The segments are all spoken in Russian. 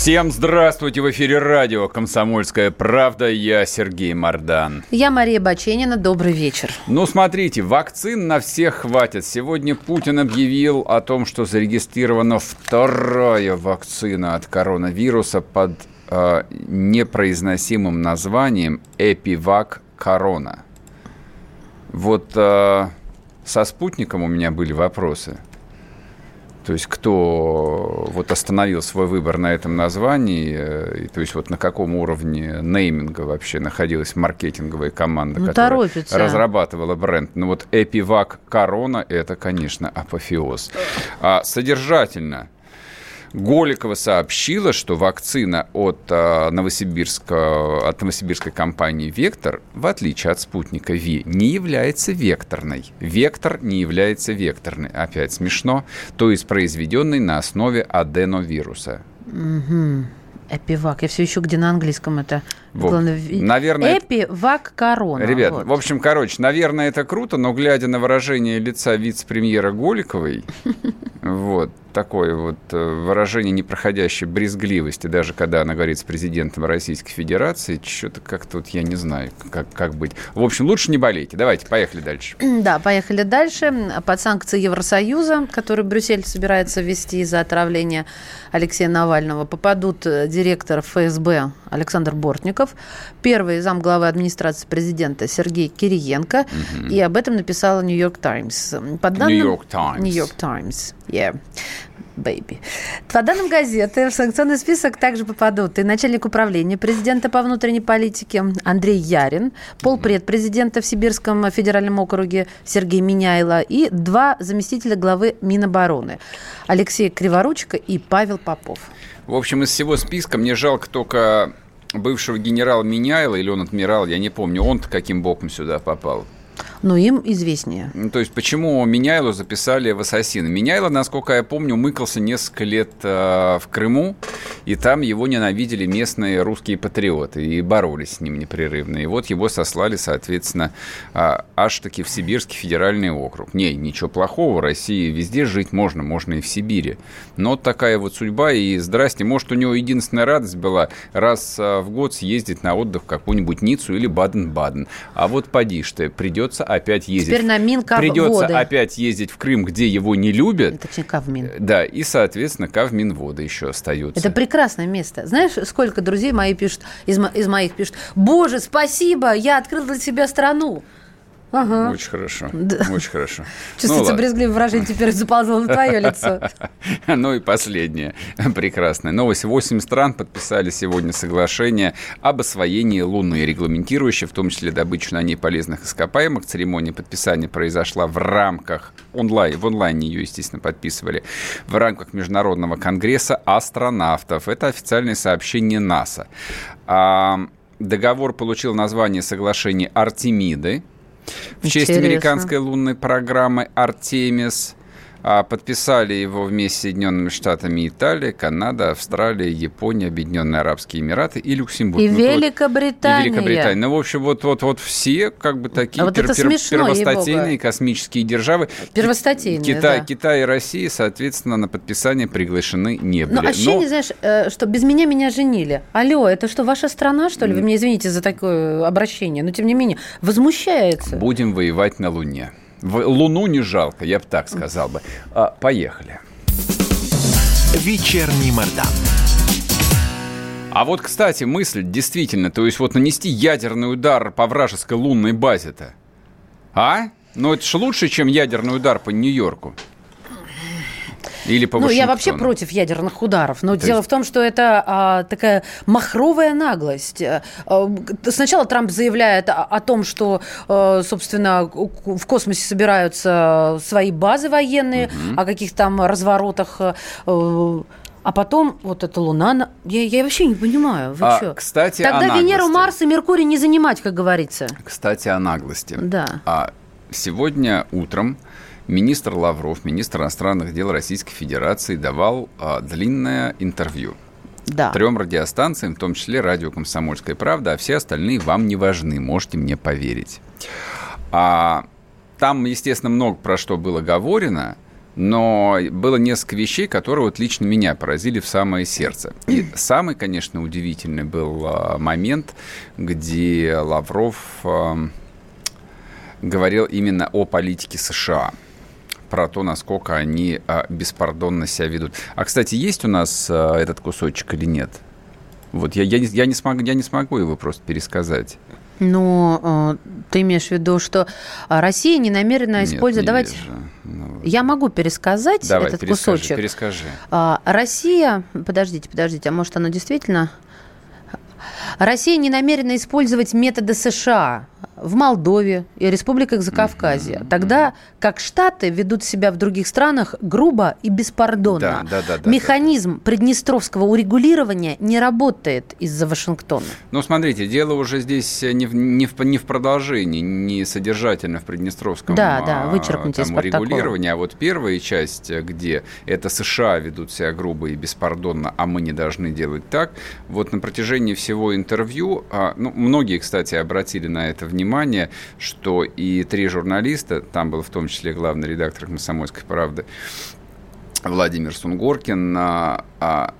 Всем здравствуйте! В эфире радио «Комсомольская правда». Я Сергей Мордан. Я Мария Баченина. Добрый вечер. Ну, смотрите, вакцин на всех хватит. Сегодня Путин объявил о том, что зарегистрирована вторая вакцина от коронавируса под э, непроизносимым названием «Эпивак Корона». Вот э, со спутником у меня были вопросы – то есть кто вот остановил свой выбор на этом названии, э, то есть вот на каком уровне нейминга вообще находилась маркетинговая команда, ну, которая торопится. разрабатывала бренд. Ну вот Эпивак Корона – это, конечно, апофеоз. А содержательно – Голикова сообщила, что вакцина от, э, Новосибирска, от новосибирской компании «Вектор», в отличие от спутника ВИ, не является векторной. Вектор не является векторной. Опять смешно. То есть произведенной на основе аденовируса. Угу. Эпивак. Я все еще где на английском это. Вот. Наверное, Эпивак корона. Ребят, вот. в общем, короче, наверное, это круто, но глядя на выражение лица вице-премьера Голиковой, вот, такое вот э, выражение непроходящей брезгливости, даже когда она говорит с президентом Российской Федерации, что-то как-то вот я не знаю, как, как быть. В общем, лучше не болейте. Давайте, поехали дальше. Да, поехали дальше. Под санкции Евросоюза, который Брюссель собирается ввести из-за отравления Алексея Навального, попадут э, директор ФСБ Александр Бортников, первый замглавы администрации президента Сергей Кириенко, угу. и об этом написала Нью-Йорк Таймс. Нью-Йорк Таймс. Нью-Йорк Таймс, yeah baby. По данным газеты, в санкционный список также попадут и начальник управления президента по внутренней политике Андрей Ярин, полпред президента в Сибирском федеральном округе Сергей Миняйло и два заместителя главы Минобороны Алексей Криворучко и Павел Попов. В общем, из всего списка мне жалко только бывшего генерала Миняйла, или он адмирал, я не помню, он-то каким боком сюда попал но им известнее. Ну, то есть, почему Меняйло записали в ассасины? Меняйло, насколько я помню, мыкался несколько лет э, в Крыму, и там его ненавидели местные русские патриоты и боролись с ним непрерывно. И вот его сослали, соответственно, э, аж таки в Сибирский федеральный округ. Не, ничего плохого, в России везде жить можно, можно и в Сибири. Но такая вот судьба, и здрасте, может, у него единственная радость была раз э, в год съездить на отдых в какую-нибудь Ниццу или Баден-Баден. А вот поди что, придется опять ездить. Теперь на Минков Придется воды. опять ездить в Крым, где его не любят. Точнее, Кавмин. Да, и, соответственно, Кавминводы еще остаются. Это прекрасное место. Знаешь, сколько друзей мои пишут, из, из моих пишут, боже, спасибо, я открыл для себя страну. Ага. Очень хорошо. Да. Очень хорошо. Чувствуется ну, брезгливое выражение теперь заползло на твое лицо. Ну и последнее. Прекрасная новость. Восемь стран подписали сегодня соглашение об освоении Луны, регламентирующее в том числе добычу на ней полезных ископаемых. Церемония подписания произошла в рамках онлайн. В онлайне ее, естественно, подписывали. В рамках Международного конгресса астронавтов. Это официальное сообщение НАСА. Договор получил название соглашения Артемиды в честь американской лунной программы «Артемис». А подписали его вместе с Соединенными Штатами Италия, Канада, Австралия, Япония, Объединенные Арабские Эмираты и Люксембург. И ну, Великобритания. И Великобритания. Ну, в общем, вот, вот, вот все как бы такие а вот пер, пер, первостатейные космические державы. Первостатейные, Китай, да. Китай и Россия, соответственно, на подписание приглашены не были. Ну, ощущение, Но... знаешь, э, что без меня меня женили. Алло, это что, ваша страна, что ли? Вы меня извините за такое обращение, но тем не менее, возмущается. Будем воевать на Луне. В Луну не жалко, я бы так сказал бы. А, поехали. Вечерний Мордан. А вот, кстати, мысль действительно, то есть вот нанести ядерный удар по вражеской лунной базе-то. А? Ну это же лучше, чем ядерный удар по Нью-Йорку. Или по Ну, я вообще против ядерных ударов. Но То дело есть... в том, что это а, такая махровая наглость. А, сначала Трамп заявляет о, о том, что, а, собственно, в космосе собираются свои базы военные, угу. о каких там разворотах. А, А потом вот эта Луна... Я, я вообще не понимаю. Вы А, что? кстати, Тогда. Венеру, Марс и Меркурий не занимать, как говорится. Кстати, о наглости. Да. А сегодня утром министр Лавров, министр иностранных дел Российской Федерации, давал а, длинное интервью Да. трем радиостанциям, в том числе радио «Комсомольская правда», а все остальные вам не важны, можете мне поверить. А, там, естественно, много про что было говорено, но было несколько вещей, которые вот лично меня поразили в самое сердце. И самый, конечно, удивительный был а, момент, где Лавров ам, говорил именно о политике США про то, насколько они а, беспардонно себя ведут. А, кстати, есть у нас а, этот кусочек или нет? Вот я, я, не, я, не смогу, я не смогу его просто пересказать. Но э, ты имеешь в виду, что а, Россия не намерена Нет, использовать... не Давайте... Ну, Я могу пересказать давай, этот перескажи, кусочек. перескажи. А, Россия, подождите, подождите, а может оно действительно... Россия не намерена использовать методы США в Молдове и республиках Закавказья, тогда как Штаты ведут себя в других странах грубо и беспардонно. Да, да, да, да, Механизм приднестровского урегулирования не работает из-за Вашингтона. Ну, смотрите, дело уже здесь не в, не в, не в продолжении, не содержательно в Приднестровском Да, да, а, вычеркните из там, урегулировании, а вот первая часть, где это США ведут себя грубо и беспардонно, а мы не должны делать так, вот на протяжении всего интервью, а, ну, многие, кстати, обратили на это внимание, что и три журналиста, там был в том числе главный редактор «Комсомольской правды» Владимир Сунгоркин, а, а,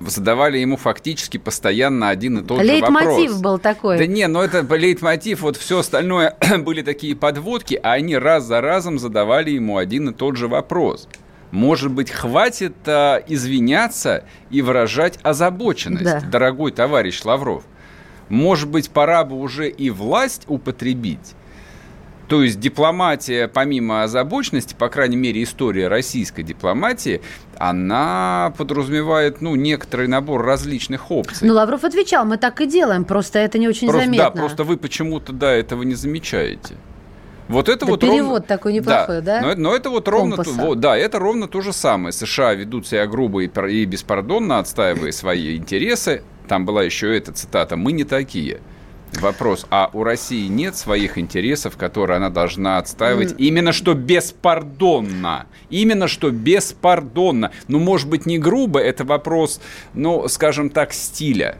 задавали ему фактически постоянно один и тот же вопрос. Лейтмотив был такой. Да не, ну это лейтмотив, вот все остальное были такие подводки, а они раз за разом задавали ему один и тот же вопрос. Может быть, хватит а, извиняться и выражать озабоченность, Да. дорогой товарищ Лавров? Может быть, пора бы уже и власть употребить? То есть дипломатия, помимо озабоченности, по крайней мере, история российской дипломатии, она подразумевает, ну, некоторый набор различных опций. Ну, Лавров отвечал, мы так и делаем, просто это не очень Просто, заметно. Да, просто вы почему-то, да, этого не замечаете. Вот это Да вот перевод ровно- такой неплохой, да? Но, это- но это вот ровно, то, Компаса. вот, да, это ровно то же самое. США ведут себя грубо и, и беспардонно, отстаивая свои интересы. Там была еще эта цитата: "Мы не такие". Вопрос: а у России нет своих интересов, которые она должна отстаивать именно что беспардонно, именно что беспардонно. Ну, может быть, не грубо, это вопрос, ну, скажем так, стиля.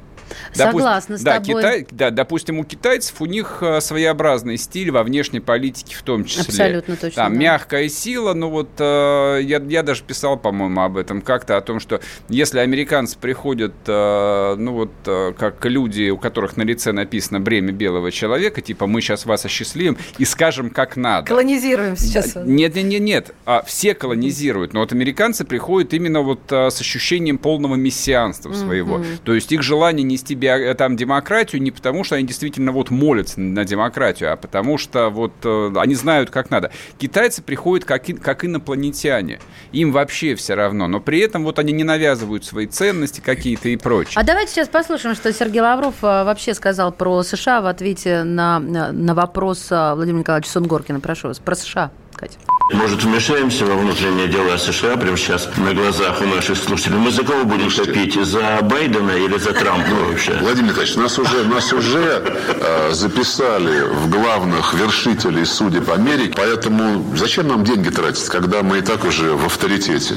Согласна с да, тобой. Китай, да, допустим, у китайцев у них э, своеобразный стиль во внешней политике в том числе. Абсолютно точно, Там да. мягкая сила, ну вот э, я, я даже писал, по-моему, об этом как-то, о том, что если американцы приходят, э, ну вот э, как люди, у которых на лице написано бремя белого человека, типа мы сейчас вас осчастливим и скажем, как надо. Колонизируем сейчас. Нет, нет, нет, нет. А, все колонизируют, но вот американцы приходят именно вот а, с ощущением полного мессианства своего. То есть их желание нести био- там демократию не потому, что они действительно вот молятся на демократию, а потому что вот э, они знают, как надо. Китайцы приходят как, и- как инопланетяне. Им вообще все равно, но при этом вот они не навязывают свои ценности какие-то и прочее. А давайте сейчас послушаем, что Сергей Лавров а, вообще сказал про США в ответе на, на, вопрос Владимира Николаевича Сунгоркина. Прошу вас, про США, Катя. Может, вмешаемся во внутреннее дело США прямо сейчас на глазах у наших слушателей? Мы за кого будем топить? За Байдена или за Трампа вообще? Владимир Николаевич, нас уже, нас уже э, записали в главных вершителей судеб Америки, поэтому зачем нам деньги тратить, когда мы и так уже в авторитете?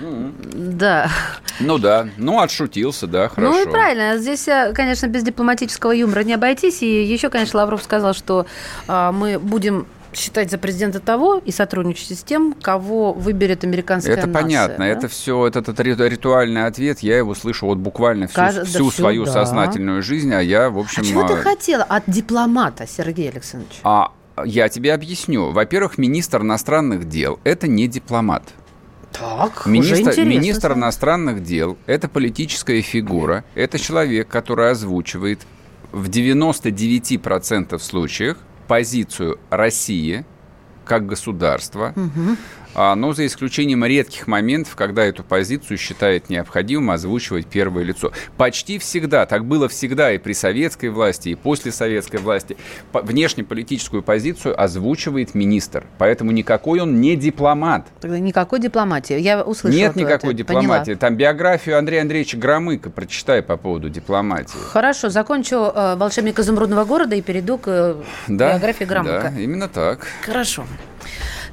Да. Ну да, ну отшутился, да, хорошо. Ну и правильно. Здесь, э, конечно, без дипломатического юмора не обойтись. И еще, конечно, Лавров сказал, что а, мы будем считать за президента того и сотрудничать с тем, кого выберет американская Это нация, понятно, да? это все, этот, этот ри- ритуальный ответ, я его слышу вот буквально всю, Кажется, всю всю, свою да. сознательную жизнь, а я, в общем... А чего ты а, хотела от дипломата, Сергей Александрович? а я тебе объясню. Во-первых, министр иностранных дел – это не дипломат. Так, уже Министр, интересно. министр иностранных дел – это политическая фигура, это человек, который озвучивает в 99% случаев позицию России как государства. А, но за исключением редких моментов, когда эту позицию считает необходимым озвучивать первое лицо. Почти всегда, так было всегда и при советской власти, и после советской власти, внешнеполитическую позицию озвучивает министр. Поэтому никакой он не дипломат. Тогда никакой дипломатии. Я услышала. Нет никакой это. дипломатии. Поняла. Там биографию Андрея Андреевича Громыка прочитай по поводу дипломатии. Хорошо, закончу э, «Волшебник изумрудного города» и перейду к э, да, биографии Громыка. Да, именно так. Хорошо.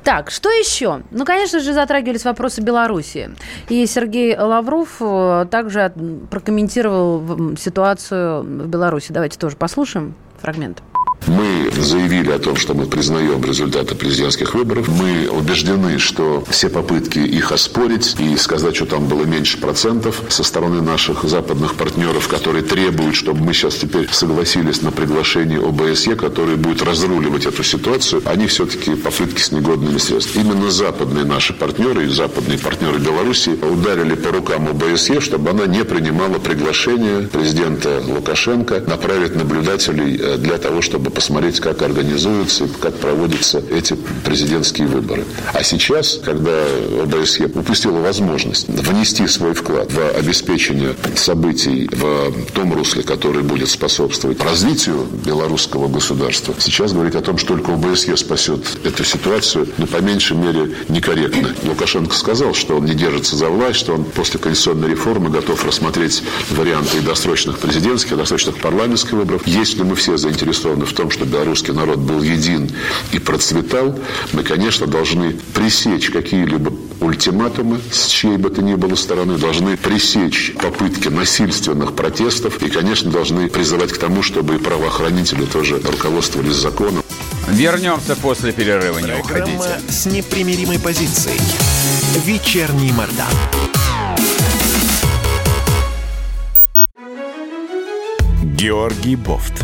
Так, что еще? Ну, конечно же, затрагивались вопросы Беларуси. И Сергей Лавров э, также прокомментировал ситуацию в Беларуси. Давайте тоже послушаем фрагмент. Мы заявили о том, что мы признаем результаты президентских выборов. Мы убеждены, что все попытки их оспорить и сказать, что там было меньше процентов со стороны наших западных партнеров, которые требуют, чтобы мы сейчас теперь согласились на приглашение ОБСЕ, который будет разруливать эту ситуацию, они все-таки попытки с негодными средствами. Именно западные наши партнеры и западные партнеры Беларуси ударили по рукам ОБСЕ, чтобы она не принимала приглашение президента Лукашенко направить наблюдателей э, для того, чтобы посмотреть, как организуются и как проводятся эти президентские выборы. А сейчас, когда ОБСЕ упустила возможность внести свой вклад в обеспечение событий в том русле, который будет способствовать развитию белорусского государства, сейчас говорить о том, что только ОБСЕ спасет эту ситуацию, ну, по меньшей мере, некорректно. Лукашенко сказал, что он не держится за власть, что он после конституционной реформы готов рассмотреть варианты и досрочных президентских, и досрочных парламентских выборов. Если мы все заинтересованы в том, том, что белорусский народ был един и процветал, мы, конечно, должны пресечь какие-либо ультиматумы с чьей бы то ни было стороны, должны пресечь попытки насильственных протестов и, конечно, должны призывать к тому, чтобы и правоохранители тоже руководствовались законом. Вернемся после перерыва, не Программа уходите. с непримиримой позицией. Вечерний Мордан. Георгий Бофт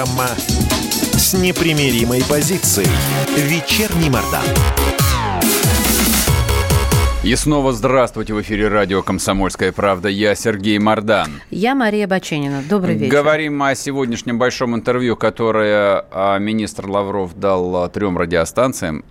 Программа с непримиримой позицией. Вечерний Мордан. И снова здравствуйте в эфире радио «Комсомольская правда». Я Сергей Мордан. Я Мария Баченина. Добрый вечер. Говорим о сегодняшнем большом интервью, которое а, министр Лавров дал а, трем радиостанциям.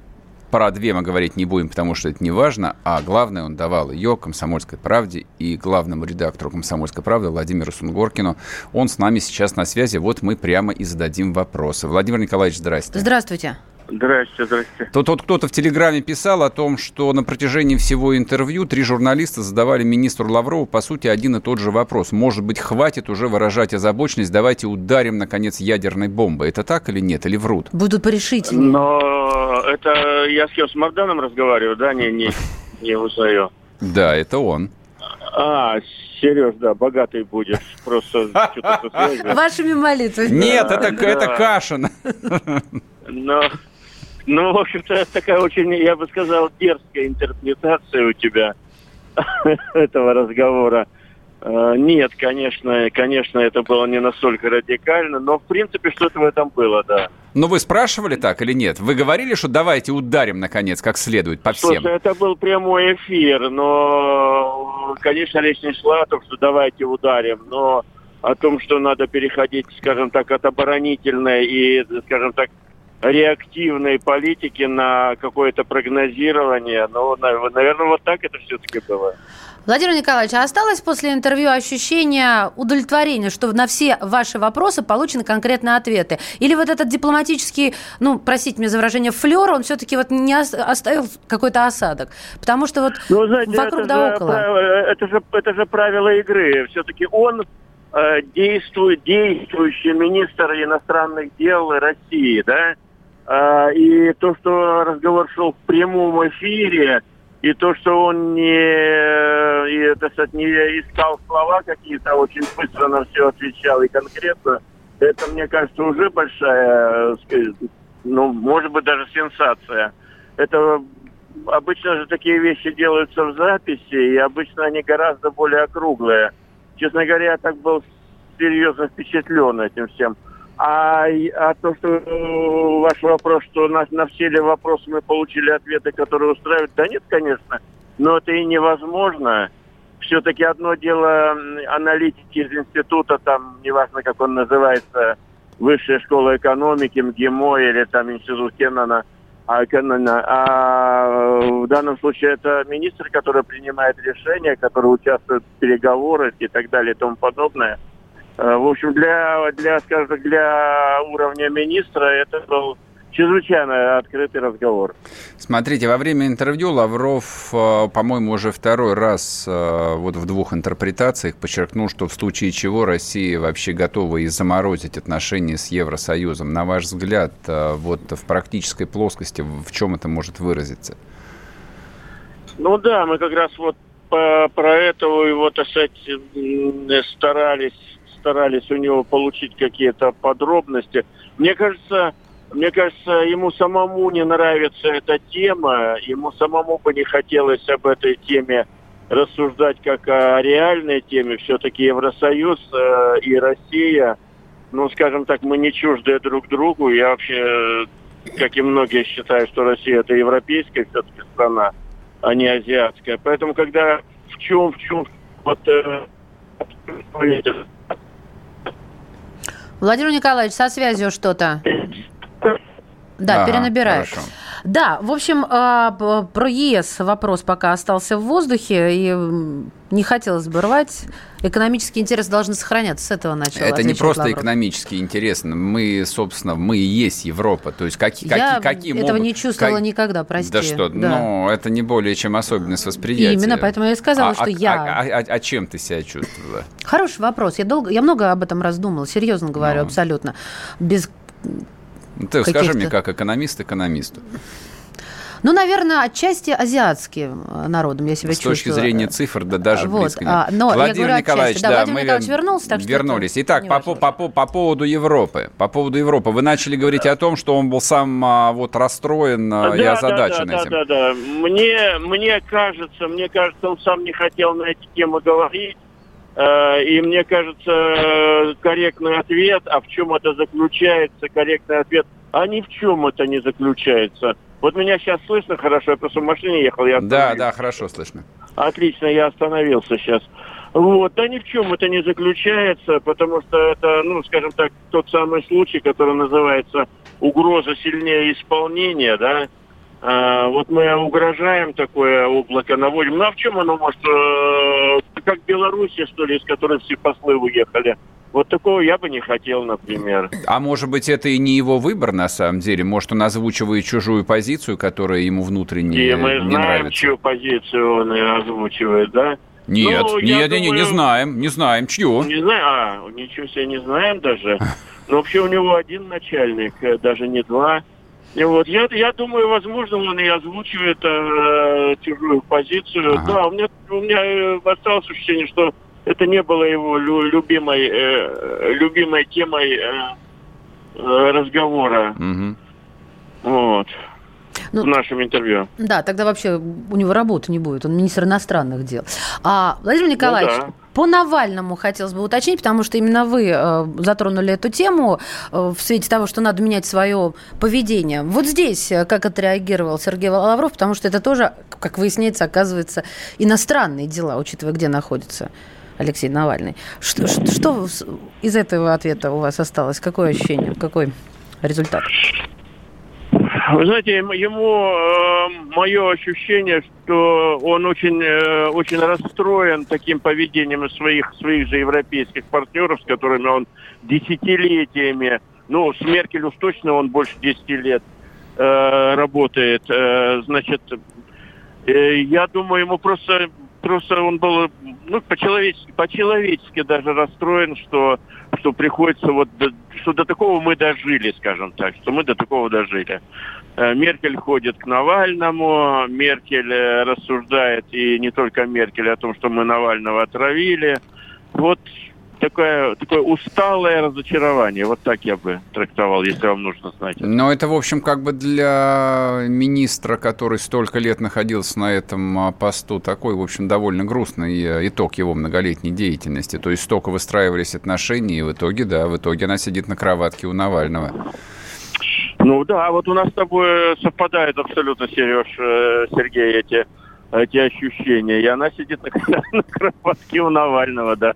Про две мы говорить не будем, потому что это не важно, а главное, он давал ее «Комсомольской правде» и главному редактору «Комсомольской правды» Владимиру Сунгоркину. Он с нами сейчас на связи, вот мы прямо и зададим вопросы. Владимир Николаевич, здрасте. Здравствуйте. Здрасте, здрасте. Тут, тут кто-то в Телеграме писал о том, что на протяжении всего интервью три журналиста задавали министру Лаврову, по сути, один и тот же вопрос. Может быть, хватит уже выражать озабоченность, давайте ударим, наконец, ядерной бомбой. Это так или нет, или врут? Будут порешительнее. Но это я с кем, с Марданом разговариваю, да? Не, не, не узнаю. Да, это он. А, Сереж, да, богатый будешь. Просто что-то. Вашими молитвами. Нет, это, да. это Кашин. Но ну, в общем-то, такая очень, я бы сказал, дерзкая интерпретация у тебя этого разговора. А, нет, конечно, конечно, это было не настолько радикально, но в принципе что-то в этом было, да. Но вы спрашивали так или нет? Вы говорили, что давайте ударим, наконец, как следует, по всем? Слушай, это был прямой эфир, но, конечно, речь не шла о том, что давайте ударим, но о том, что надо переходить, скажем так, от оборонительной и, скажем так, реактивной политики на какое-то прогнозирование. Ну, наверное, вот так это все-таки было. Владимир Николаевич, а осталось после интервью ощущение удовлетворения, что на все ваши вопросы получены конкретные ответы? Или вот этот дипломатический, ну, простите меня за выражение, флер, он все-таки вот не оставил какой-то осадок? Потому что вот ну, знаете, вокруг да около. Это же, это же правило игры. Все-таки он э, действует, действующий министр иностранных дел России, да? А, и то, что разговор шел в прямом эфире, и то, что он не, и, так сказать, не искал слова какие-то, очень быстро на все отвечал и конкретно, это, мне кажется, уже большая, сказать, ну, может быть, даже сенсация. Это обычно же такие вещи делаются в записи, и обычно они гораздо более округлые. Честно говоря, я так был серьезно впечатлен этим всем. А, а то, что э, ваш вопрос, что на, на все ли вопросы мы получили ответы, которые устраивают, да нет, конечно, но это и невозможно. Все-таки одно дело аналитики из института, там, неважно, как он называется, Высшая школа экономики, МГИМО или там институт Кеннона – а, а в данном случае это министр, который принимает решения, который участвует в переговорах и так далее и тому подобное. Э, в общем, для, для, скажем так, для уровня министра это был чрезвычайно открытый разговор. Смотрите, во время интервью Лавров, э, по-моему, уже второй раз э, вот в двух интерпретациях подчеркнул, что в случае чего Россия вообще готова и заморозить отношения с Евросоюзом. На ваш взгляд, вот в практической плоскости в чем это может выразиться? Ну да, мы как раз вот по, про это его, так сказать, старались, старались у него получить какие-то подробности. Мне кажется, мне кажется, ему самому не нравится эта тема, ему самому бы не хотелось об этой теме рассуждать как о реальной теме. Все-таки Евросоюз э, и Россия, ну, скажем так, мы не чужды друг другу. Я вообще, как и многие, считаю, что Россия это европейская все-таки страна, а не азиатская. Поэтому, когда в чем, в чем, вот... Э, Владимир Николаевич, со связью что-то. Да, ага, перенабирает. Хорошо. Да, в общем, а, про ЕС вопрос пока остался в воздухе, и не хотелось бы рвать. Экономические интересы должны сохраняться. С этого начала. Это не просто Лавров. экономические интересы. Мы, собственно, мы и есть Европа. То есть какие, Я какие, какие этого могут... не чувствовала как... никогда, прости. Да что, да. но это не более чем особенность восприятия. Именно, поэтому я и сказала, а, что а, я... А, а, а, а чем ты себя чувствовала? Хороший вопрос. Я, долго, я много об этом раздумала, серьезно говорю, но. абсолютно. Без ну, ты скажи мне, как экономист экономисту. Ну, наверное, отчасти азиатским э, народом я себя С чувствую. С точки зрения цифр, да даже вот, близко нет. А, но Владимир говорю, Николаевич, да, да, Владимир мы Николаевич вернулся, так что вернулись. Итак, по, по, по, по поводу Европы. По поводу Европы. Вы начали говорить о том, что он был сам а, вот расстроен а, да, и озадачен да, да, этим. Да, да, да. Мне, мне кажется, мне кажется, он сам не хотел на эти темы говорить. Э, и мне кажется, корректный ответ, а в чем это заключается, корректный ответ – а ни в чем это не заключается. Вот меня сейчас слышно хорошо, я просто в машине ехал. Я да, да, хорошо слышно. Отлично, я остановился сейчас. Вот, да ни в чем это не заключается, потому что это, ну, скажем так, тот самый случай, который называется угроза сильнее исполнения, да. А, вот мы угрожаем такое облако, наводим. Ну а в чем оно может, э, как Белоруссия, что ли, из которой все послы уехали? Вот такого я бы не хотел, например. А может быть, это и не его выбор, на самом деле? Может, он озвучивает чужую позицию, которая ему внутренне и мы не знаем, нравится? чью позицию он озвучивает, да? Нет, ну, нет, думаю, не, не знаем, не знаем, чью. Не знаю, а, ничего себе, не знаем даже. Но вообще у него один начальник, э, даже не два. И вот я, я думаю, возможно, он и озвучивает э, чужую позицию. Ага. Да, у меня, у меня э, осталось ощущение, что это не было его любимой, э, любимой темой э, э, разговора. Угу. Вот. Ну, в нашем интервью. Да, тогда вообще у него работы не будет. Он министр иностранных дел. А, Владимир Николаевич, ну, да. по Навальному хотелось бы уточнить, потому что именно вы э, затронули эту тему э, в свете того, что надо менять свое поведение. Вот здесь э, как отреагировал Сергей Лавров, потому что это тоже, как выясняется, оказывается, иностранные дела, учитывая, где находится Алексей Навальный. Что, что из этого ответа у вас осталось? Какое ощущение? Какой результат? Вы знаете, ему э, мое ощущение, что он очень, э, очень расстроен таким поведением своих, своих же европейских партнеров, с которыми он десятилетиями, ну, с Меркель уж точно он больше 10 лет э, работает. Э, значит, э, я думаю, ему просто просто он был ну, по-человечески, по-человечески даже расстроен, что, что приходится вот, до, что до такого мы дожили, скажем так, что мы до такого дожили. Э, Меркель ходит к Навальному, Меркель э, рассуждает, и не только Меркель, о том, что мы Навального отравили. Вот такое, такое усталое разочарование. Вот так я бы трактовал, если вам нужно знать. Но это, в общем, как бы для министра, который столько лет находился на этом а, посту, такой, в общем, довольно грустный э, итог его многолетней деятельности. То есть столько выстраивались отношения, и в итоге, да, в итоге она сидит на кроватке у Навального. Ну да, вот у нас с тобой совпадают абсолютно, Сереж, э, Сергей, эти, эти ощущения. И она сидит на, на кроватке у Навального, да.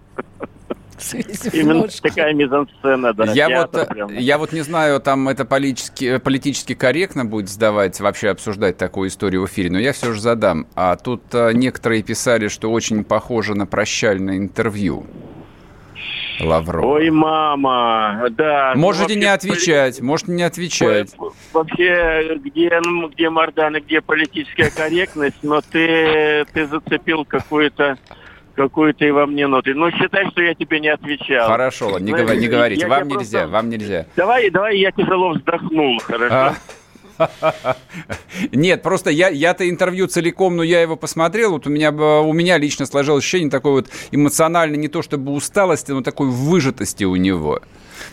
Именно такая мизансцена, да. Я вот, прям. я вот не знаю, там это политически, политически корректно будет сдавать, вообще обсуждать такую историю в эфире, но я все же задам. А тут а, некоторые писали, что очень похоже на прощальное интервью. Лавров. Ой, мама, да. Ну, можете ну, не отвечать, можете не отвечать. Вообще, где, ну, где Мардан и где политическая корректность, но ты, ты зацепил какую-то какую-то и во мне ноты. Но считай, что я тебе не отвечал. Хорошо, ладно, не, говори, не говорите. Вам нельзя, просто... вам нельзя. Давай, давай я тяжело вздохнул, хорошо? А? Нет, просто я, я-то интервью целиком, но я его посмотрел. Вот у меня, у меня лично сложилось ощущение такой вот эмоционально, не то чтобы усталости, но такой выжатости у него.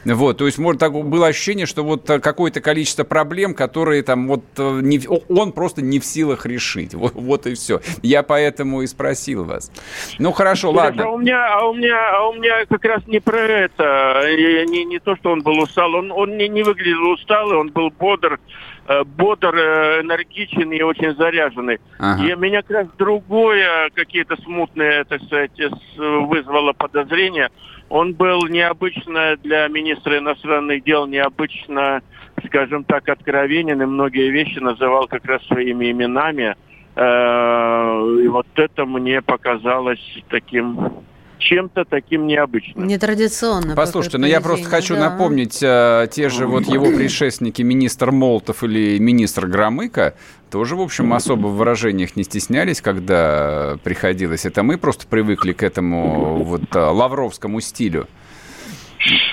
Вот, то есть, может, так было ощущение, что вот э, какое-то количество проблем, которые там вот э, не, он просто не в силах решить. Вот, вот и все. Я поэтому и спросил вас. Ну, хорошо, ладно. А у меня, а у меня, а у меня как раз не про это. Не, не то, что он был устал. Он, он не, не выглядел усталый, он был бодр э, бодр, энергичен и очень заряженный. Ага. И меня как раз другое, какие-то смутные, так сказать, вызвало подозрение – он был необычно для министра иностранных дел, необычно, скажем так, откровенен, и многие вещи называл как раз своими именами. Э, и вот это мне показалось таким чем-то таким необычным. Нетрадиционно. Послушайте, но ну я просто хочу да. напомнить, а, те же вот его предшественники, министр Молотов или министр Громыка, тоже, в общем, особо в выражениях не стеснялись, когда приходилось. Это мы просто привыкли к этому вот а, лавровскому стилю.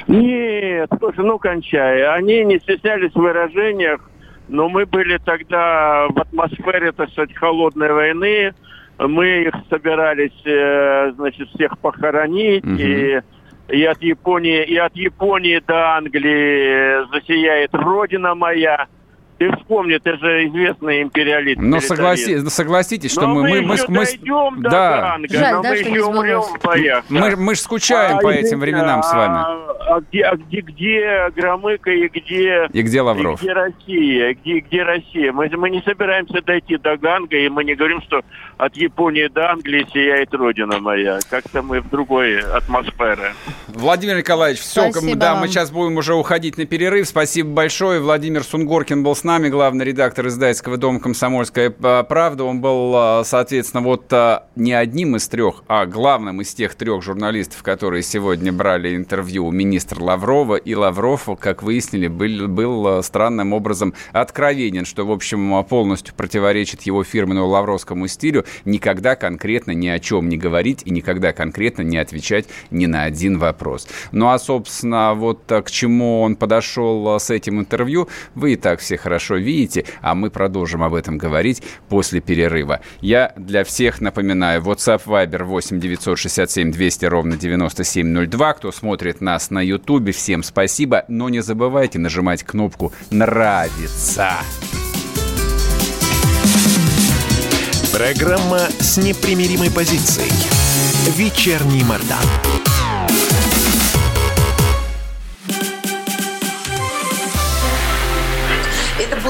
Нет, слушай, ну кончай. Они не стеснялись в выражениях, но мы были тогда в атмосфере, так сказать, холодной войны, мы их собирались, э, значит, всех похоронить угу. и и от Японии, и от Японии до Англии засияет Родина моя. Ты вспомни, ты же известный империалист. Но согласи, согласитесь, что но мы... Мы, мы, мы, мы до да. Ганга, Жаль, но да, мы еще умрем в боях. Мы, мы же скучаем а, по этим временам с вами. А, а, где, а где, где Громыко и где... И где Лавров? И где Россия? Где, где Россия? Мы, мы не собираемся дойти до Ганга, и мы не говорим, что от Японии до Англии сияет Родина моя. Как-то мы в другой атмосфере. Владимир Николаевич, все, Спасибо да, вам. мы сейчас будем уже уходить на перерыв. Спасибо большое. Владимир Сунгоркин был с нами, главный редактор издательского дома «Комсомольская правда». Он был, а, соответственно, вот а, не одним из трех, а главным из тех трех журналистов, которые сегодня брали интервью у министра Лаврова. И Лавров, как выяснили, был, был а, странным образом откровенен, что, в общем, полностью противоречит его фирменному лавровскому стилю никогда конкретно ни о чем не говорить и никогда конкретно не отвечать ни на один вопрос. Ну а, собственно, вот к чему он подошел с этим интервью, вы и так все хорошо хорошо видите, а мы продолжим об этом говорить после перерыва. Я для всех напоминаю, WhatsApp Viber 8 967 200 ровно 9702. Кто смотрит нас на YouTube, всем спасибо, но не забывайте нажимать кнопку «Нравится». Программа с непримиримой позицией. Вечерний Мордан.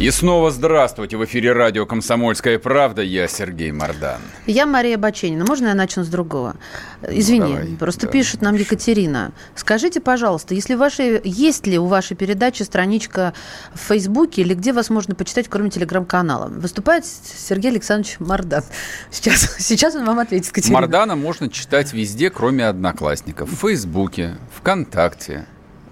И снова здравствуйте. В эфире радио «Комсомольская правда». Я Сергей Мордан. Я Мария Баченина. Можно я начну с другого? Извини, ну, давай, просто да. пишет нам Екатерина. Скажите, пожалуйста, если ваши, есть ли у вашей передачи страничка в Фейсбуке или где вас можно почитать, кроме телеграм-канала? Выступает Сергей Александрович Мордан. Сейчас, сейчас он вам ответит, Катерина. Мордана можно читать везде, кроме одноклассников. В Фейсбуке, ВКонтакте,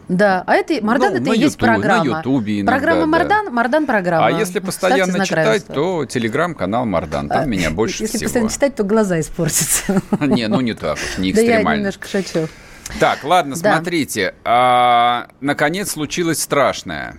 да, а это Мардан ну, это и есть программа. На Ютубе иногда, Программа Мардан, да. Мардан программа. А если постоянно читать, то телеграм-канал Мардан. Там а, меня больше если всего. Если постоянно читать, то глаза испортятся. Не, ну не так уж, не экстремально. Да я немножко шучу. Так, ладно, смотрите. А, наконец случилось страшное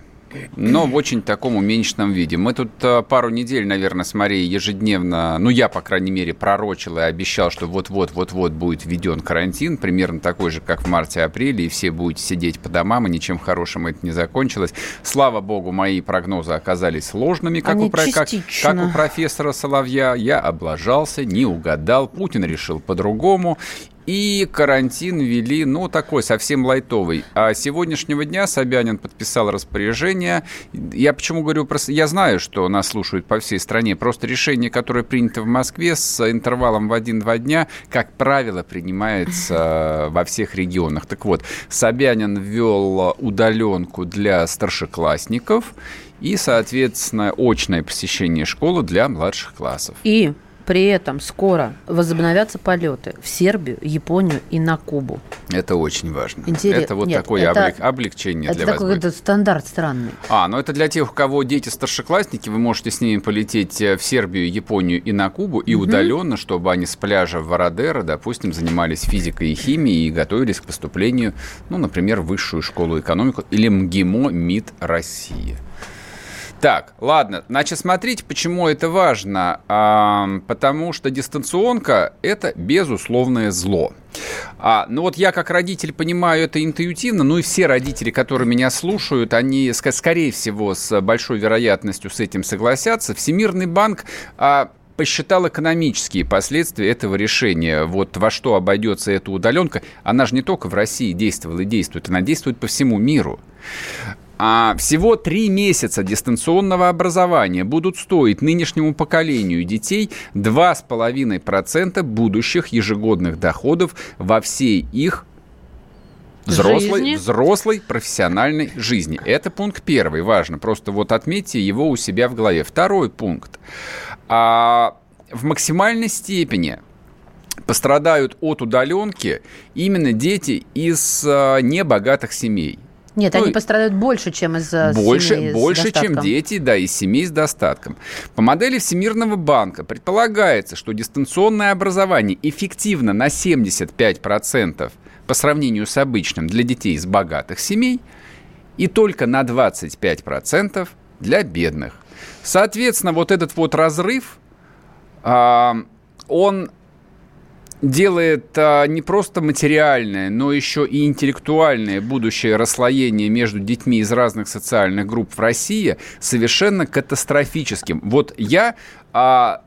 но в очень таком уменьшенном виде. Мы тут э, пару недель, наверное, с Марией ежедневно, ну, я, по крайней мере, пророчил и обещал, что вот-вот, вот-вот будет введен карантин, примерно такой же, как в марте-апреле, и все будете сидеть по домам, и ничем хорошим это не закончилось. Слава богу, мои прогнозы оказались ложными, как, у, как, как у профессора Соловья. Я облажался, не угадал, Путин решил по-другому, и карантин ввели, ну, такой совсем лайтовый. А сегодняшнего дня Собянин подписал распоряжение. Я почему говорю, просто я знаю, что нас слушают по всей стране. Просто решение, которое принято в Москве с интервалом в один-два дня, как правило, принимается во всех регионах. Так вот, Собянин ввел удаленку для старшеклассников и, соответственно, очное посещение школы для младших классов. И при этом скоро возобновятся полеты в Сербию, Японию и на Кубу. Это очень важно. Интерес... Это вот Нет, такое это... облег... облегчение это для такой, вас. Это стандарт странный. А, ну это для тех, у кого дети старшеклассники, вы можете с ними полететь э, в Сербию, Японию и на Кубу, и угу. удаленно, чтобы они с пляжа Вородера, допустим, занимались физикой и химией и готовились к поступлению, ну, например, в высшую школу экономику или МГИМО МИД России. Так, ладно. Значит, смотрите, почему это важно. А, потому что дистанционка – это безусловное зло. А, ну вот я как родитель понимаю это интуитивно, ну и все родители, которые меня слушают, они, скорее всего, с большой вероятностью с этим согласятся. Всемирный банк а, посчитал экономические последствия этого решения. Вот во что обойдется эта удаленка. Она же не только в России действовала и действует, она действует по всему миру. А всего три месяца дистанционного образования будут стоить нынешнему поколению детей 2,5% будущих ежегодных доходов во всей их взрослой, жизни. взрослой профессиональной жизни. Это пункт первый, важно. Просто вот отметьте его у себя в голове. Второй пункт. А, в максимальной степени пострадают от удаленки именно дети из а, небогатых семей. Нет, ну, они пострадают больше, чем из больше, семей Больше, с чем дети, да, из семей с достатком. По модели Всемирного банка предполагается, что дистанционное образование эффективно на 75% по сравнению с обычным для детей из богатых семей и только на 25% для бедных. Соответственно, вот этот вот разрыв, а, он делает а, не просто материальное, но еще и интеллектуальное будущее расслоение между детьми из разных социальных групп в России совершенно катастрофическим. Вот я а,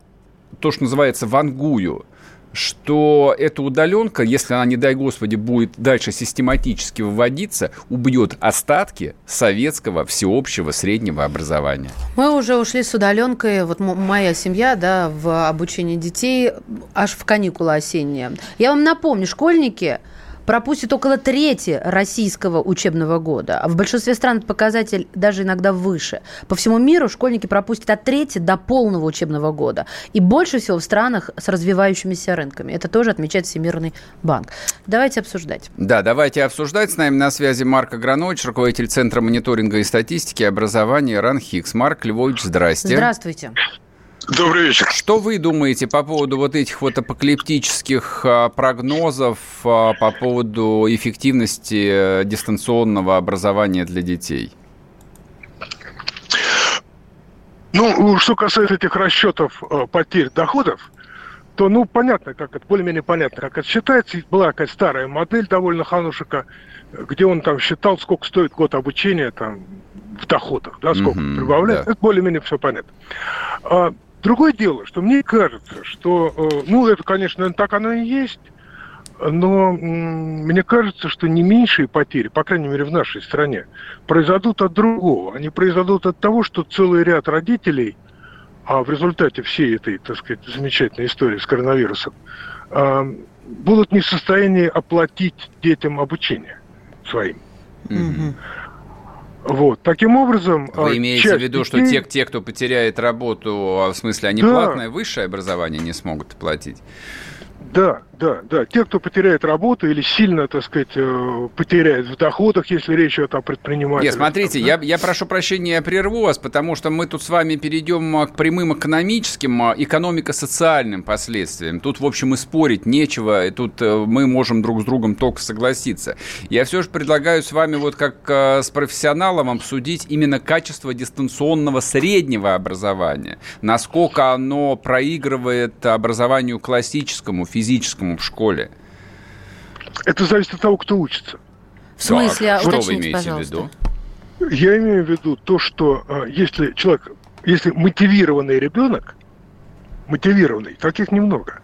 то, что называется, вангую что эта удаленка, если она, не дай господи, будет дальше систематически выводиться, убьет остатки советского всеобщего среднего образования. Мы уже ушли с удаленкой, вот моя семья, да, в обучение детей аж в каникулы осенние. Я вам напомню, школьники пропустит около трети российского учебного года. А в большинстве стран показатель даже иногда выше. По всему миру школьники пропустят от трети до полного учебного года. И больше всего в странах с развивающимися рынками. Это тоже отмечает Всемирный банк. Давайте обсуждать. Да, давайте обсуждать. С нами на связи Марк Агранович, руководитель Центра мониторинга и статистики образования РАНХИКС. Марк Львович, здрасте. Здравствуйте. Добрый вечер. Что вы думаете по поводу вот этих вот апокалиптических а, прогнозов а, по поводу эффективности э, дистанционного образования для детей? Ну, что касается этих расчетов э, потерь доходов, то, ну, понятно, как это, более-менее понятно, как это считается. Была какая-то старая модель довольно хорошая, где он там считал, сколько стоит год обучения там в доходах, да, сколько mm-hmm, прибавляет. Да. Это более-менее все понятно. А, Другое дело, что мне кажется, что, э, ну, это, конечно, так оно и есть, но мне кажется, что не меньшие потери, по крайней мере в нашей стране, произойдут от другого. Они произойдут от того, что целый ряд родителей, а в результате всей этой, так сказать, замечательной истории с коронавирусом, а, будут не в состоянии оплатить детям обучение своим. Угу. Вот. Таким образом... Вы а, имеете в виду, детей... что те, те, кто потеряет работу, а в смысле, они да. платное высшее образование не смогут платить? Да, да, да. Те, кто потеряет работу или сильно, так сказать, э, потеряет в доходах, если речь идет о предпринимателях. Нет, смотрите, да? я, я прошу прощения, я прерву вас, потому что мы тут с вами перейдем а, к прямым экономическим, а, экономико-социальным последствиям. Тут, в общем, и спорить нечего, и тут э, мы можем друг с другом только согласиться. Я все же предлагаю с вами вот как э, с профессионалом обсудить именно качество дистанционного среднего образования. Насколько оно проигрывает образованию классическому, физическому в школе? Это зависит от того, кто учится. В смысле? Что вы имеете пожалуйста. в виду? Я имею в виду то, что э, если человек, если мотивированный ребенок, мотивированный, таких немного,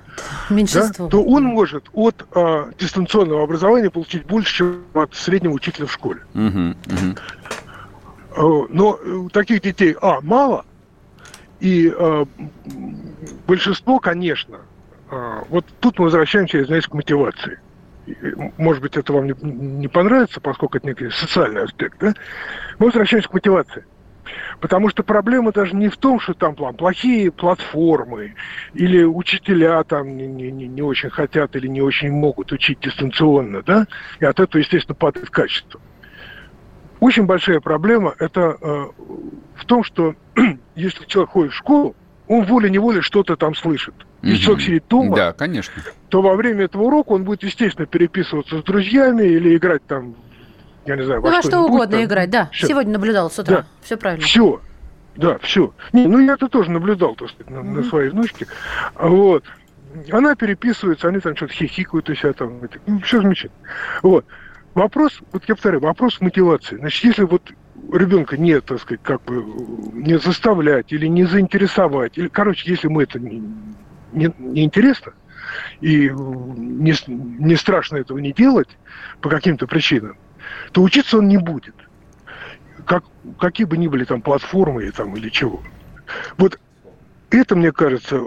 Меньшинство. Да, то он может от а, дистанционного образования получить больше, чем от среднего учителя в школе. Угу, угу. Но таких детей, а, мало, и а, большинство, конечно, вот тут мы возвращаемся, я знаю, к мотивации. Может быть, это вам не, не понравится, поскольку это некий социальный аспект. Да? Мы возвращаемся к мотивации. Потому что проблема даже не в том, что там плохие платформы или учителя там не, не, не очень хотят или не очень могут учить дистанционно, да, и от этого, естественно, падает качество. Очень большая проблема это э, в том, что если человек ходит в школу, он волей-неволей что-то там слышит. Если угу. человек сидит дома, да, конечно. то во время этого урока он будет, естественно, переписываться с друзьями или играть там, я не знаю, во, ну, во что угодно там. играть, да. Все. Сегодня наблюдал с утра. Да. Все правильно. Все. Да, все. Не, ну я это тоже наблюдал, так сказать, на, на своей внучке. Вот. Она переписывается, они там что-то хихикают у себя там. Ну, все замечательно. Вот. Вопрос, вот я повторяю, вопрос мотивации. Значит, если вот ребенка не, так сказать, как бы не заставлять или не заинтересовать, или, короче, если мы это не, не, не интересно, и не, не страшно этого не делать по каким-то причинам, то учиться он не будет. Как, какие бы ни были там платформы там, или чего. Вот это, мне кажется,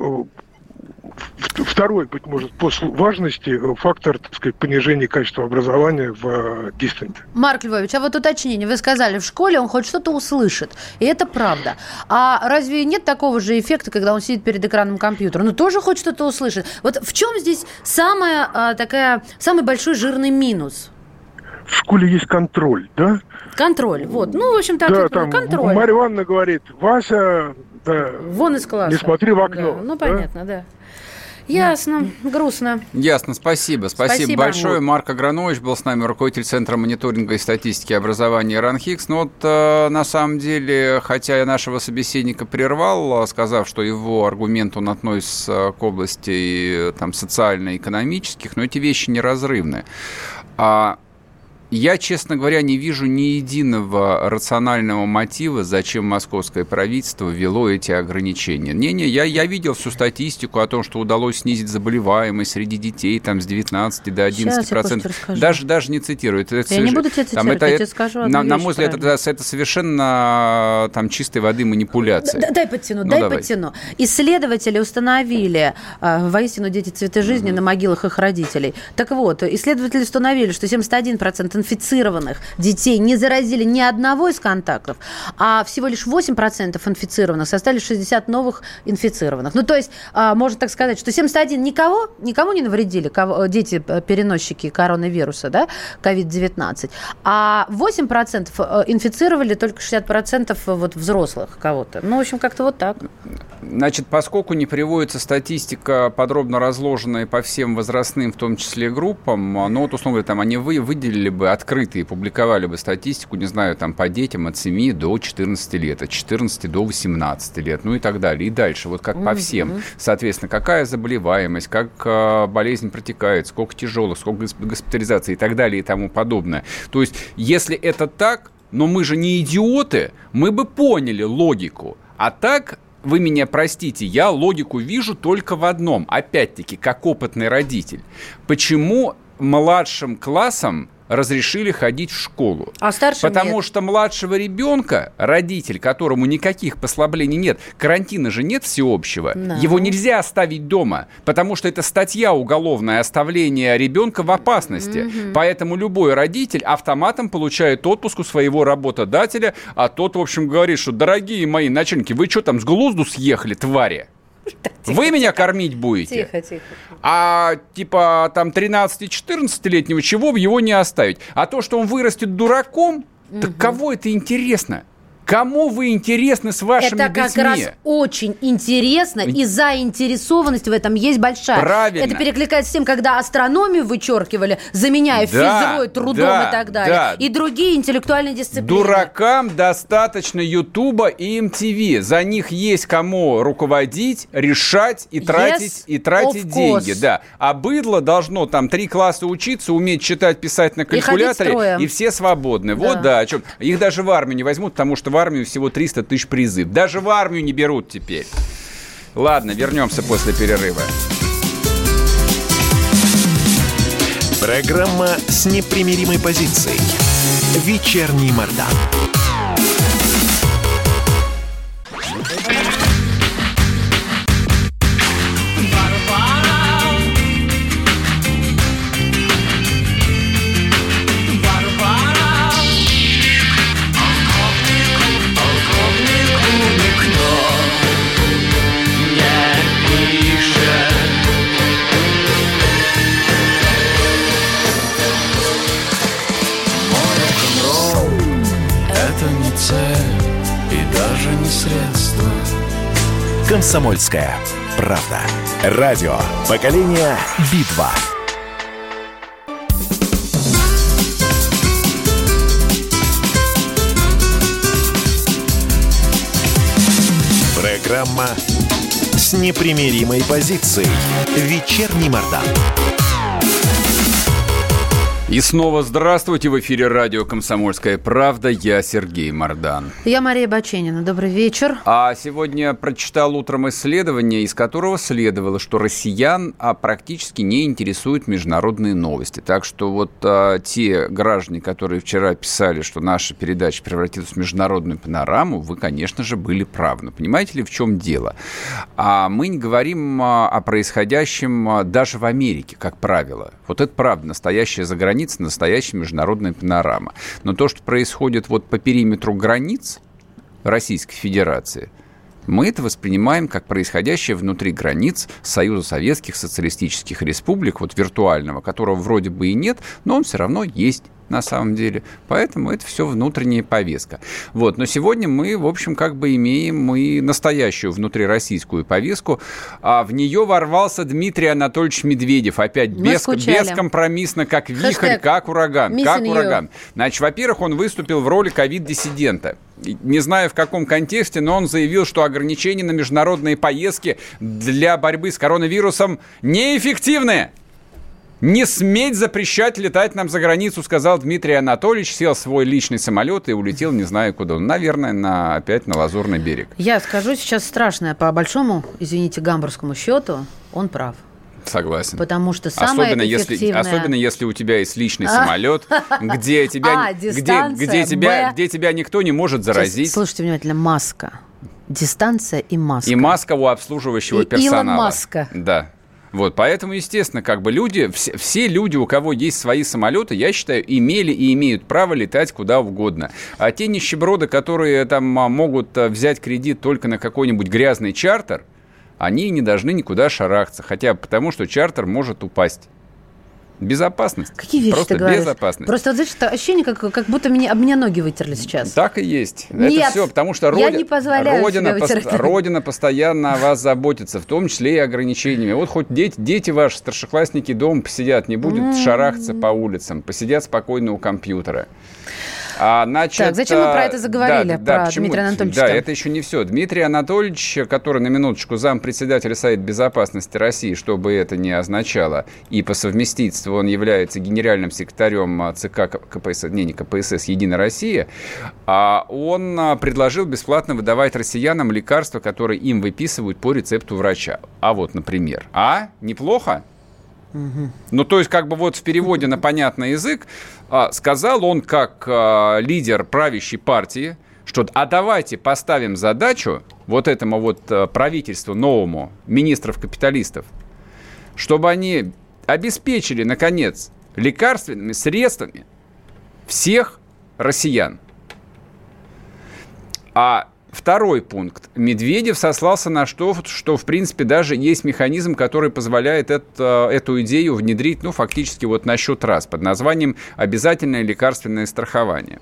второй, быть может, по важности э, фактор, так сказать, понижения качества образования в э, дистанте. Марк Львович, а вот уточнение. Вы сказали, в школе он хоть что-то услышит. И это правда. А разве нет такого же эффекта, когда он сидит перед экраном компьютера? Ну, тоже хоть что-то услышит. Вот в чем здесь самая а, такая, самый большой жирный минус? В школе есть контроль, да? Контроль, вот. Ну, в общем, так да, там контроль. Марья Ивановна говорит, Вася, да, Вон из класса. Не смотри в окно. Да, ну, понятно, да. да. Ясно, грустно. Ясно, спасибо. Спасибо, спасибо. большое. Марк Агранович был с нами, руководитель Центра мониторинга и статистики образования РАНХИКС. Но вот э, на самом деле, хотя я нашего собеседника прервал, сказав, что его аргумент, он относится к области там, социально-экономических, но эти вещи неразрывны. А я, честно говоря, не вижу ни единого рационального мотива, зачем московское правительство ввело эти ограничения. Не-не, я, я видел всю статистику о том, что удалось снизить заболеваемость среди детей там, с 19 до 11 процентов. Даже, даже не цитирую. Это, я это, не буду тебя цитировать, там, это, я тебе скажу На, на мой взгляд, это, это совершенно там чистой воды манипуляция. Д дай подтяну, ну, дай давай. подтяну. Исследователи установили, э, воистину, дети цветы жизни mm-hmm. на могилах их родителей. Так вот, исследователи установили, что 71% инфицированных детей не заразили ни одного из контактов, а всего лишь 8% инфицированных составили 60 новых инфицированных. Ну, то есть, а, можно так сказать, что 71 никого, никому не навредили, кого, дети-переносчики коронавируса, да, COVID-19, а 8% э, инфицировали только 60% вот взрослых кого-то. Ну, в общем, как-то вот так. Значит, поскольку не приводится статистика, подробно разложенная по всем возрастным, в том числе группам, ну, вот, условно говоря, там они вы, выделили бы открытые, публиковали бы статистику, не знаю, там по детям от 7 до 14 лет, от 14 до 18 лет, ну и так далее. И дальше, вот как по всем. Соответственно, какая заболеваемость, как э, болезнь протекает, сколько тяжелых, сколько госпитализации и так далее и тому подобное. То есть, если это так, но мы же не идиоты, мы бы поняли логику. А так вы меня простите, я логику вижу только в одном, опять-таки, как опытный родитель. Почему младшим классам разрешили ходить в школу. А старшим Потому нет. что младшего ребенка, родитель, которому никаких послаблений нет, карантина же нет всеобщего, Да. его нельзя оставить дома, потому что это статья уголовная оставление ребенка в опасности. Поэтому любой родитель автоматом получает отпуск у своего работодателя, а тот, в общем, говорит, что, дорогие мои начальники, вы что там с глузду съехали, твари? Вы меня кормить будете? Тихо, тихо. А типа там 13-14-летнего чего в его не оставить? А то, что он вырастет дураком, так кого это интересно? Кому вы интересны с вашими Это как детьми? раз очень интересно, и заинтересованность в этом есть большая. Правильно. Это перекликается с тем, когда астрономию вычеркивали, заменяя Да, физрой, трудом да, и так далее. да. И другие интеллектуальные дисциплины. Дуракам достаточно Ютуба и МТВ. За них есть кому руководить, решать и тратить, и тратить деньги. Да. А быдло должно там три класса учиться, уметь читать, писать на калькуляторе, строем. и, все свободны. Вот да, о чем. Их даже в армию не возьмут, потому что в армию всего 300 тысяч призыв. Даже в армию не берут теперь. Ладно, вернемся после перерыва. Программа с непримиримой позицией. Вечерний Мордан. Комсомольская правда. Радио. Поколение Битва. Программа с непримиримой позицией. Вечерний Мордан. И снова здравствуйте. В эфире радио «Комсомольская правда». Я Сергей Мордан. Я Мария Баченина. Добрый вечер. А сегодня прочитал утром исследование, из которого следовало, что россиян а, практически не интересуют международные новости. Так что вот а, те граждане, которые вчера писали, что наша передача превратилась в международную панораму, вы, конечно же, были правы. Но понимаете ли, в чем дело? А мы не говорим а, о происходящем а, даже в Америке, как правило. Вот это правда, настоящая за границей, настоящая международная панорама. Но то, что происходит вот по периметру границ, Российской Федерации, мы это воспринимаем как происходящее внутри границ Союза Советских Социалистических Республик, вот виртуального, которого вроде бы и нет, но он все равно есть на самом деле. Поэтому это все внутренняя повестка. Вот. Но сегодня мы, в общем, как бы имеем и настоящую внутрироссийскую повестку. А в нее ворвался Дмитрий Анатольевич Медведев. Опять Мы без, скучали. бескомпромиссно, как вихрь, Хэштег как ураган. Как ураган. Значит, во-первых, он выступил в роли ковид-диссидента. Не знаю, в каком контексте, но он заявил, что ограничения на международные поездки для борьбы с коронавирусом неэффективны. Не сметь запрещать летать нам за границу, сказал Дмитрий Анатольевич, сел в свой личный самолет и улетел не знаю куда. Наверное, на, опять на Лазурный берег. Я скажу сейчас страшное. По большому, извините, гамбургскому счету, он прав. Согласен. Потому что самое Особенно если, эффективное... особенно если у тебя есть личный А. самолет, где тебя, А, где, где, тебя, Б. где тебя никто не может Сейчас заразить. Слушайте внимательно. Маска. Дистанция и маска. И маска у обслуживающего И персонала. Илон Маска. Да. Вот, поэтому, естественно, как бы люди, все, все люди, у кого есть свои самолеты, я считаю, имели и имеют право летать куда угодно. А те нищеброды, которые там а, могут а, взять кредит только на какой-нибудь грязный чартер, они не должны никуда шарахаться, хотя потому, что чартер может упасть. Безопасность. Какие вещи Просто ты говоришь? безопасность. Просто, вот, знаешь, ощущение, как, как будто меня, об меня ноги вытерли сейчас. Так и есть. Нет, это все, потому что я роди- не позволяю Родина, ноги. Родина постоянно о вас заботится, в том числе и ограничениями. Вот хоть дети, дети ваши, старшеклассники дома посидят, не будут М. шарахаться по улицам, посидят спокойно у компьютера. А, значит, Так, зачем мы про а, это заговорили, про почему- Дмитрия Анатольевича? Да, это еще не все. Дмитрий Анатольевич, который на минуточку зампредседателя Совета Безопасности России, что бы это ни означало, и по совместительству он является генеральным секретарем а, ЦК КПСС, не, не КПСС, Единая Россия, а он а, предложил бесплатно выдавать россиянам лекарства, которые им выписывают по рецепту врача. А вот, например. А? Неплохо? Ну, то есть, как бы вот в переводе на понятный язык а, сказал он как а, лидер правящей партии, что а давайте поставим задачу вот этому вот а, правительству новому, министров-капиталистов, чтобы они обеспечили, наконец, лекарственными средствами всех россиян. А Второй пункт. Медведев сослался на что, что в принципе даже есть механизм, который позволяет это, эту идею внедрить, ну, фактически вот на счет раз, под названием «обязательное лекарственное страхование».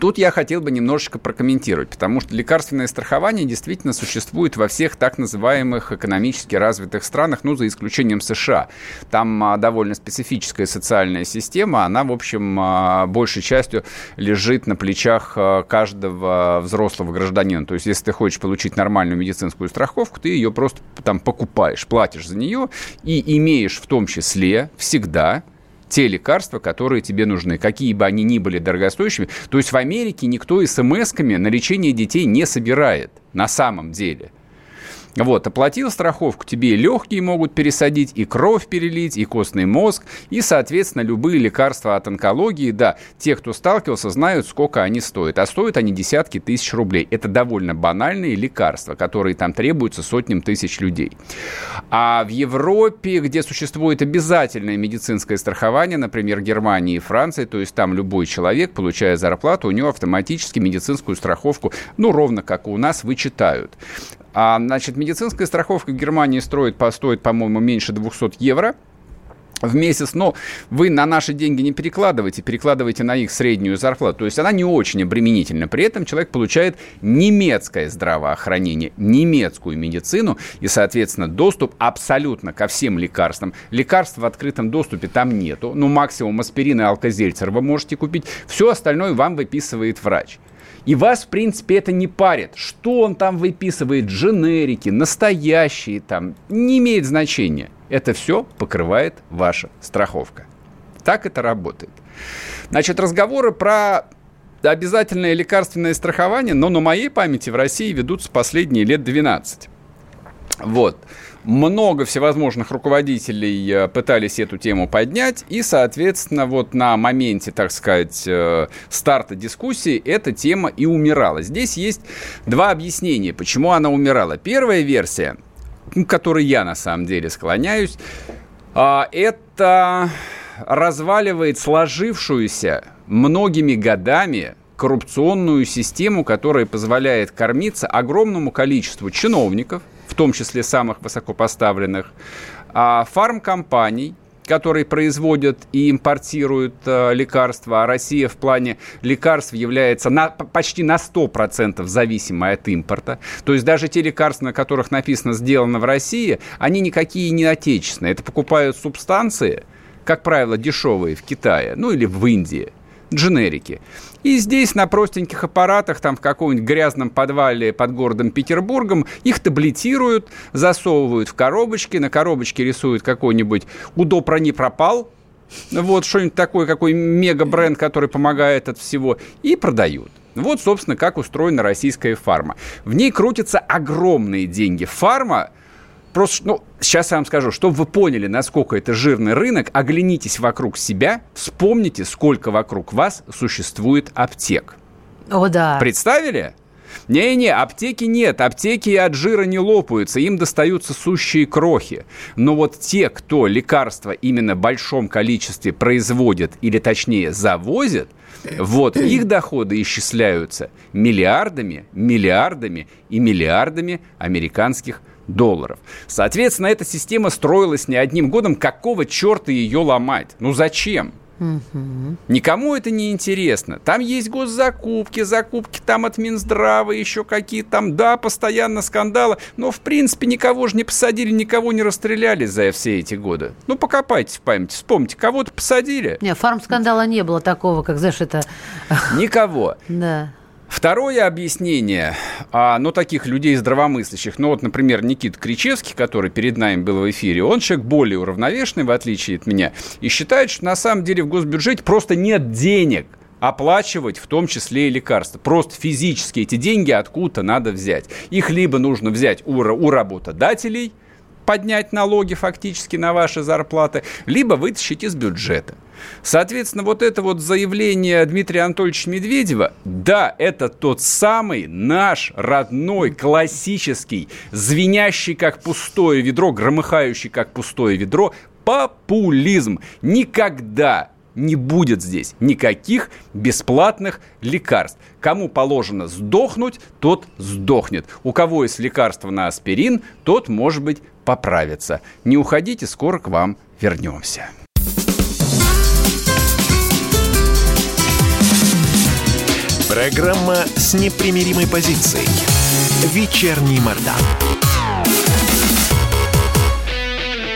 Тут я хотел бы немножечко прокомментировать, потому что лекарственное страхование действительно существует во всех так называемых экономически развитых странах, ну, за исключением США. Там а, довольно специфическая социальная система, она, в общем, а, большей частью лежит на плечах а, каждого взрослого гражданина. То есть, если ты хочешь получить нормальную медицинскую страховку, ты ее просто там покупаешь, платишь за нее и имеешь в том числе всегда те лекарства, которые тебе нужны, какие бы они ни были дорогостоящими. То есть в Америке никто смс-ками на лечение детей не собирает на самом деле. Вот, оплатил страховку, тебе и легкие могут пересадить, и кровь перелить, и костный мозг, и, соответственно, любые лекарства от онкологии, да, те, кто сталкивался, знают, сколько они стоят. А стоят они десятки тысяч рублей. Это довольно банальные лекарства, которые там требуются сотням тысяч людей. А в Европе, где существует обязательное медицинское страхование, например, Германии и Франции, то есть там любой человек, получая зарплату, у него автоматически медицинскую страховку, ну, ровно как у нас, вычитают. А, значит, медицинская страховка в Германии стоит, стоит по-моему, меньше 200 евро в месяц, но вы на наши деньги не перекладываете, перекладываете на их среднюю зарплату. То есть она не очень обременительна. При этом человек получает немецкое здравоохранение, немецкую медицину и, соответственно, доступ абсолютно ко всем лекарствам. Лекарств в открытом доступе там нету. Ну, максимум аспирин и алкозельцер вы можете купить. Все остальное вам выписывает врач. И вас, в принципе, это не парит. Что он там выписывает, дженерики, настоящие там, не имеет значения. Это все покрывает ваша страховка. Так это работает. Значит, разговоры про обязательное лекарственное страхование, но на моей памяти в России ведутся последние лет 12. Вот много всевозможных руководителей э, пытались эту тему поднять, и, соответственно, вот на моменте, так сказать, э, старта дискуссии эта тема и умирала. Здесь есть два объяснения, почему она умирала. Первая версия, к которой я на самом деле склоняюсь, а, это разваливает сложившуюся многими годами коррупционную систему, которая позволяет кормиться огромному количеству чиновников – в том числе самых высокопоставленных, а фармкомпаний, которые производят и импортируют э, лекарства, а Россия в плане лекарств является на, почти на 100% зависимой от импорта. То есть даже те лекарства, на которых написано «сделано в России», они никакие не отечественные. Это покупают субстанции, как правило, дешевые в Китае, ну или в Индии, дженерики. И здесь на простеньких аппаратах, там в каком-нибудь грязном подвале под городом Петербургом, их таблетируют, засовывают в коробочки, на коробочке рисуют какой-нибудь «Удопрони пропал», вот что-нибудь такое, какой мега-бренд, который помогает от всего, и продают. Вот, собственно, как устроена российская фарма. В ней крутятся огромные деньги. Фарма Просто, ну, сейчас я вам скажу, чтобы вы поняли, насколько это жирный рынок, оглянитесь вокруг себя, вспомните, сколько вокруг вас существует аптек. О, да. Представили? Не-не, аптеки нет, аптеки от жира не лопаются, им достаются сущие крохи. Но вот те, кто лекарства именно в большом количестве производят, или точнее завозят, вот их доходы исчисляются миллиардами, миллиардами и миллиардами американских долларов. Соответственно, эта система строилась не одним годом. Какого черта ее ломать? Ну зачем? Угу. Никому это не интересно. Там есть госзакупки, закупки там от Минздрава, еще какие там, да, постоянно скандалы. Но, в принципе, никого же не посадили, никого не расстреляли за все эти годы. Ну, покопайтесь в памяти, вспомните, кого-то посадили. Не, фарм-скандала не было такого, как, знаешь, это... Никого. Да. Второе объяснение, а, ну, таких людей здравомыслящих, ну, вот, например, Никит Кричевский, который перед нами был в эфире, он человек более уравновешенный, в отличие от меня, и считает, что на самом деле в госбюджете просто нет денег оплачивать в том числе и лекарства. Просто физически эти деньги откуда-то надо взять. Их либо нужно взять у, у работодателей – поднять налоги фактически на ваши зарплаты, либо вытащить из бюджета. Соответственно, вот это вот заявление Дмитрия Анатольевича Медведева, да, это тот самый наш родной, классический, звенящий как пустое ведро, громыхающий как пустое ведро, популизм. Никогда не будет здесь никаких бесплатных лекарств. Кому положено сдохнуть, тот сдохнет. У кого есть лекарство на аспирин, тот, может быть, поправится. Не уходите, скоро к вам вернемся. Программа с непримиримой позицией. Вечерний Мордан.